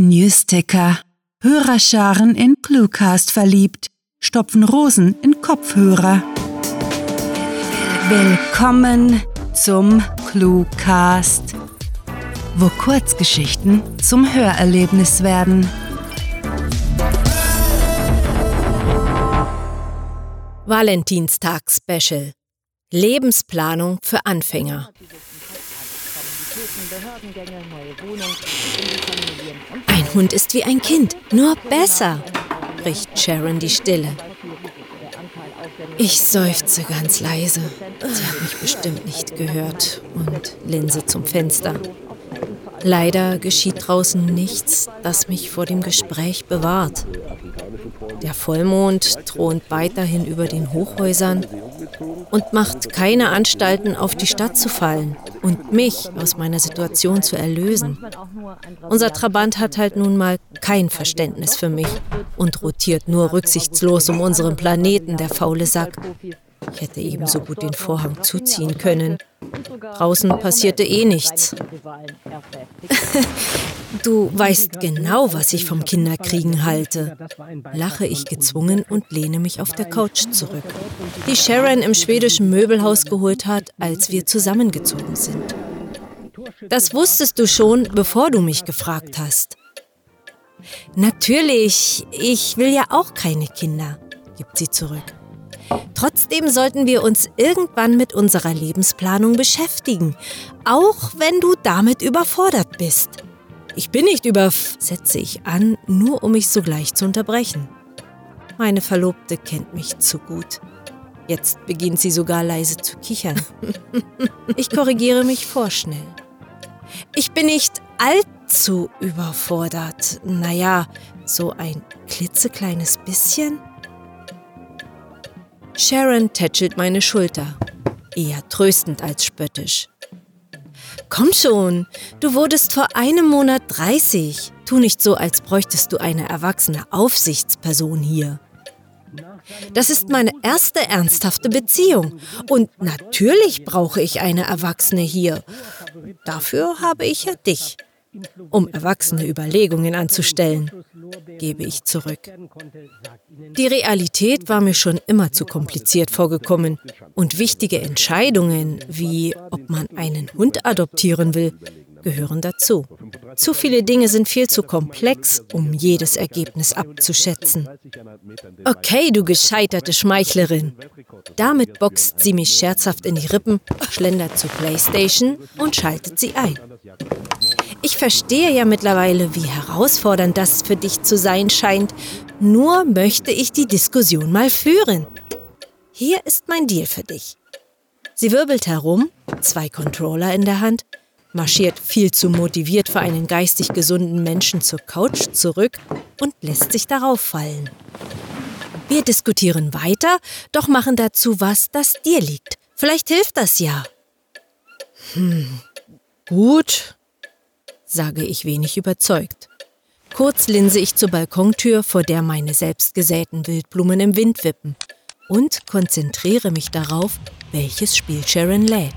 Newsticker. Hörerscharen in Cluecast verliebt, stopfen Rosen in Kopfhörer. Willkommen zum Cluecast, wo Kurzgeschichten zum Hörerlebnis werden. Valentinstag-Special. Lebensplanung für Anfänger. Ein Hund ist wie ein Kind, nur besser, bricht Sharon die Stille. Ich seufze ganz leise. Sie hat mich bestimmt nicht gehört und linse zum Fenster. Leider geschieht draußen nichts, das mich vor dem Gespräch bewahrt. Der Vollmond thront weiterhin über den Hochhäusern und macht keine Anstalten, auf die Stadt zu fallen und mich aus meiner Situation zu erlösen. Unser Trabant hat halt nun mal kein Verständnis für mich und rotiert nur rücksichtslos um unseren Planeten, der faule Sack. Ich hätte ebenso gut den Vorhang zuziehen können. Draußen passierte eh nichts. du weißt genau, was ich vom Kinderkriegen halte. Lache ich gezwungen und lehne mich auf der Couch zurück, die Sharon im schwedischen Möbelhaus geholt hat, als wir zusammengezogen sind. Das wusstest du schon, bevor du mich gefragt hast. Natürlich, ich will ja auch keine Kinder, gibt sie zurück. Trotzdem sollten wir uns irgendwann mit unserer Lebensplanung beschäftigen, auch wenn du damit überfordert bist. Ich bin nicht überf, setze ich an, nur um mich sogleich zu unterbrechen. Meine Verlobte kennt mich zu gut. Jetzt beginnt sie sogar leise zu kichern. Ich korrigiere mich vorschnell. Ich bin nicht allzu überfordert. Naja, so ein klitzekleines bisschen. Sharon tätschelt meine Schulter, eher tröstend als spöttisch. Komm schon, du wurdest vor einem Monat 30. Tu nicht so, als bräuchtest du eine erwachsene Aufsichtsperson hier. Das ist meine erste ernsthafte Beziehung. Und natürlich brauche ich eine Erwachsene hier. Dafür habe ich ja dich um erwachsene Überlegungen anzustellen, gebe ich zurück. Die Realität war mir schon immer zu kompliziert vorgekommen und wichtige Entscheidungen, wie ob man einen Hund adoptieren will, gehören dazu. Zu viele Dinge sind viel zu komplex, um jedes Ergebnis abzuschätzen. Okay, du gescheiterte Schmeichlerin. Damit boxt sie mich scherzhaft in die Rippen, schlendert zur Playstation und schaltet sie ein. Ich verstehe ja mittlerweile, wie herausfordernd das für dich zu sein scheint. Nur möchte ich die Diskussion mal führen. Hier ist mein Deal für dich. Sie wirbelt herum, zwei Controller in der Hand, marschiert viel zu motiviert für einen geistig gesunden Menschen zur Couch zurück und lässt sich darauf fallen. Wir diskutieren weiter, doch machen dazu was, das dir liegt. Vielleicht hilft das ja. Hm, gut, sage ich wenig überzeugt. Kurz linse ich zur Balkontür, vor der meine selbstgesäten Wildblumen im Wind wippen, und konzentriere mich darauf, welches Spiel Sharon lädt.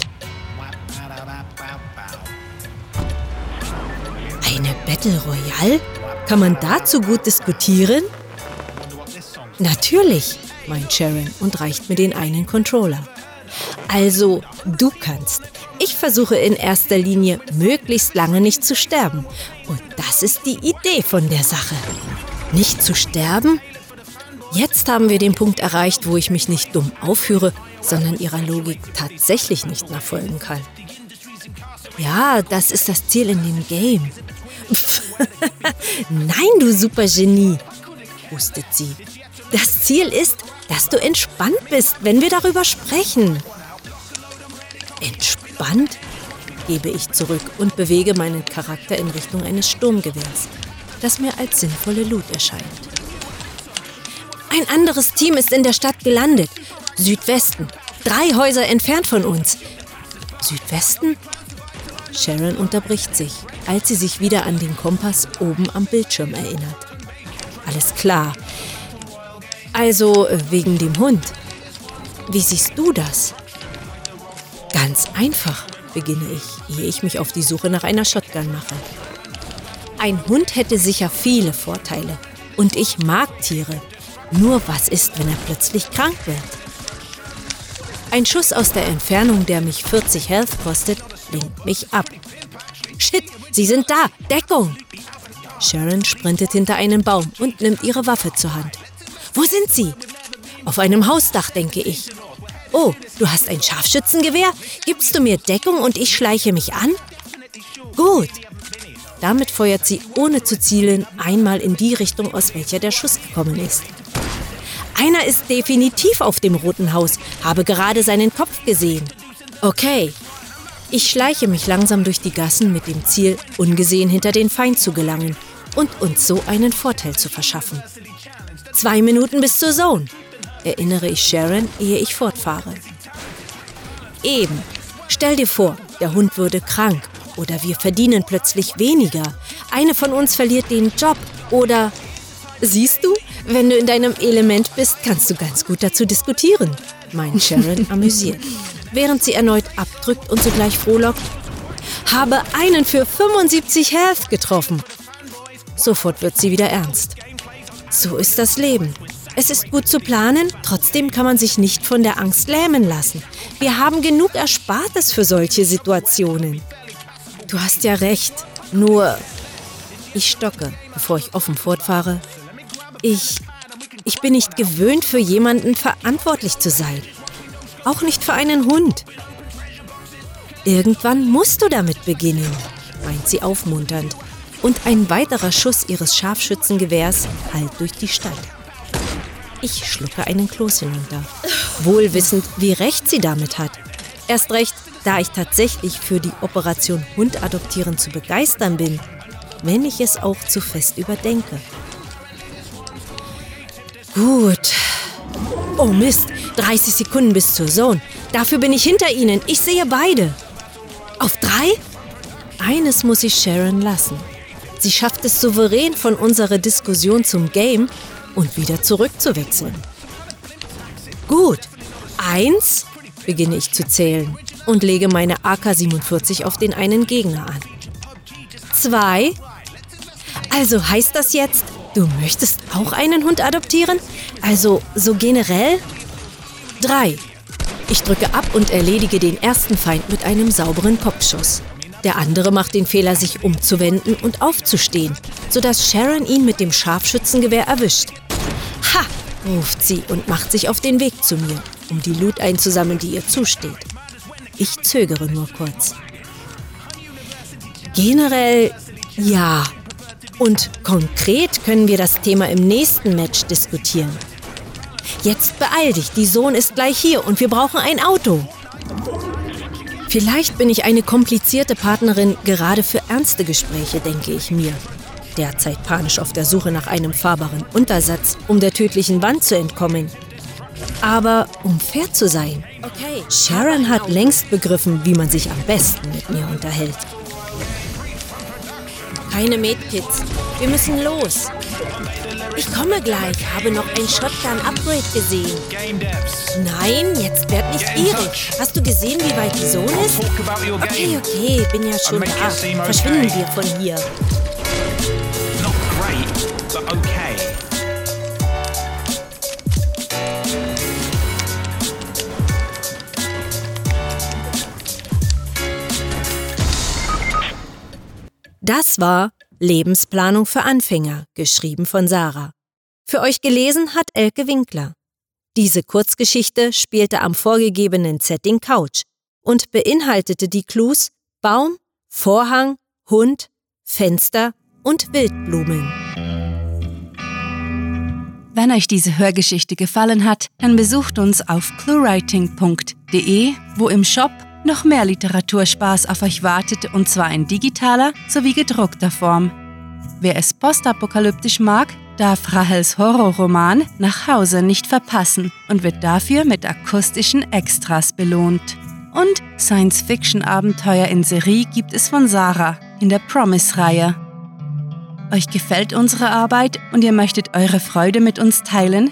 Eine Battle Royale? Kann man dazu gut diskutieren? Natürlich, meint Sharon und reicht mir den einen Controller. Also, du kannst. Ich versuche in erster Linie, möglichst lange nicht zu sterben. Und das ist die Idee von der Sache. Nicht zu sterben? Jetzt haben wir den Punkt erreicht, wo ich mich nicht dumm aufführe, sondern ihrer Logik tatsächlich nicht nachfolgen kann. Ja, das ist das Ziel in dem Game. Nein, du Supergenie, hustet sie. Das Ziel ist, dass du entspannt bist, wenn wir darüber sprechen. Entspannt? Gebe ich zurück und bewege meinen Charakter in Richtung eines Sturmgewehrs, das mir als sinnvolle Loot erscheint. Ein anderes Team ist in der Stadt gelandet. Südwesten. Drei Häuser entfernt von uns. Südwesten? Sharon unterbricht sich, als sie sich wieder an den Kompass oben am Bildschirm erinnert. Alles klar. Also wegen dem Hund. Wie siehst du das? Ganz einfach, beginne ich, ehe ich mich auf die Suche nach einer Shotgun mache. Ein Hund hätte sicher viele Vorteile. Und ich mag Tiere. Nur was ist, wenn er plötzlich krank wird? Ein Schuss aus der Entfernung, der mich 40 Health kostet, lenkt mich ab. Shit, sie sind da! Deckung! Sharon sprintet hinter einen Baum und nimmt ihre Waffe zur Hand. Wo sind sie? Auf einem Hausdach, denke ich. Oh, du hast ein Scharfschützengewehr? Gibst du mir Deckung und ich schleiche mich an? Gut. Damit feuert sie ohne zu zielen einmal in die Richtung, aus welcher der Schuss gekommen ist. Einer ist definitiv auf dem roten Haus, habe gerade seinen Kopf gesehen. Okay. Ich schleiche mich langsam durch die Gassen mit dem Ziel, ungesehen hinter den Feind zu gelangen und uns so einen Vorteil zu verschaffen. Zwei Minuten bis zur Zone, erinnere ich Sharon, ehe ich fortfahre. Eben. Stell dir vor, der Hund würde krank oder wir verdienen plötzlich weniger. Eine von uns verliert den Job oder... Siehst du, wenn du in deinem Element bist, kannst du ganz gut dazu diskutieren, meint Sharon amüsiert, während sie erneut abdrückt und sogleich frohlockt. Habe einen für 75 Health getroffen. Sofort wird sie wieder ernst. So ist das Leben. Es ist gut zu planen, trotzdem kann man sich nicht von der Angst lähmen lassen. Wir haben genug Erspartes für solche Situationen. Du hast ja recht, nur ich stocke, bevor ich offen fortfahre. Ich. Ich bin nicht gewöhnt, für jemanden verantwortlich zu sein. Auch nicht für einen Hund. Irgendwann musst du damit beginnen, meint sie aufmunternd. Und ein weiterer Schuss ihres Scharfschützengewehrs hallt durch die Stadt. Ich schlucke einen Kloß hinunter, wohl wissend, wie recht sie damit hat. Erst recht, da ich tatsächlich für die Operation Hund adoptieren zu begeistern bin, wenn ich es auch zu fest überdenke. Gut. Oh Mist, 30 Sekunden bis zur Zone. Dafür bin ich hinter Ihnen. Ich sehe beide. Auf drei? Eines muss ich Sharon lassen. Sie schafft es souverän von unserer Diskussion zum Game und wieder zurückzuwechseln. Gut. Eins, beginne ich zu zählen und lege meine AK-47 auf den einen Gegner an. Zwei. Also heißt das jetzt, Du möchtest auch einen Hund adoptieren? Also so generell? 3. Ich drücke ab und erledige den ersten Feind mit einem sauberen Kopfschuss. Der andere macht den Fehler, sich umzuwenden und aufzustehen, sodass Sharon ihn mit dem Scharfschützengewehr erwischt. Ha! ruft sie und macht sich auf den Weg zu mir, um die Loot einzusammeln, die ihr zusteht. Ich zögere nur kurz. Generell ja, und konkret können wir das Thema im nächsten Match diskutieren. Jetzt beeil dich, die Sohn ist gleich hier und wir brauchen ein Auto. Vielleicht bin ich eine komplizierte Partnerin gerade für ernste Gespräche, denke ich mir. Derzeit panisch auf der Suche nach einem fahrbaren Untersatz, um der tödlichen Wand zu entkommen. Aber um fair zu sein, Sharon hat längst begriffen, wie man sich am besten mit mir unterhält. Keine Medkits. Wir müssen los. Ich komme gleich, habe noch ein Shotgun-Upgrade gesehen. Nein, jetzt werd nicht gierig. Hast du gesehen, wie weit die Zone ist? Okay, okay, bin ja schon da. Verschwinden wir von hier. Das war Lebensplanung für Anfänger, geschrieben von Sarah. Für euch gelesen hat Elke Winkler. Diese Kurzgeschichte spielte am vorgegebenen Setting Couch und beinhaltete die Clues Baum, Vorhang, Hund, Fenster und Wildblumen. Wenn euch diese Hörgeschichte gefallen hat, dann besucht uns auf cluewriting.de, wo im Shop noch mehr Literaturspaß auf euch wartet und zwar in digitaler sowie gedruckter Form. Wer es postapokalyptisch mag, darf Rahels Horrorroman Nach Hause nicht verpassen und wird dafür mit akustischen Extras belohnt. Und Science-Fiction-Abenteuer in Serie gibt es von Sarah in der Promise-Reihe. Euch gefällt unsere Arbeit und ihr möchtet eure Freude mit uns teilen?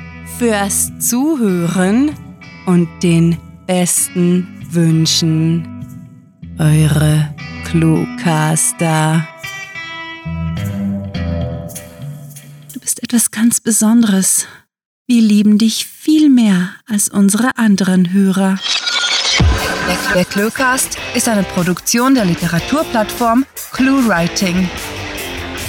fürs Zuhören und den besten Wünschen. Eure Cluecaster. Du bist etwas ganz Besonderes. Wir lieben dich viel mehr als unsere anderen Hörer. Der Cluecast ist eine Produktion der Literaturplattform ClueWriting.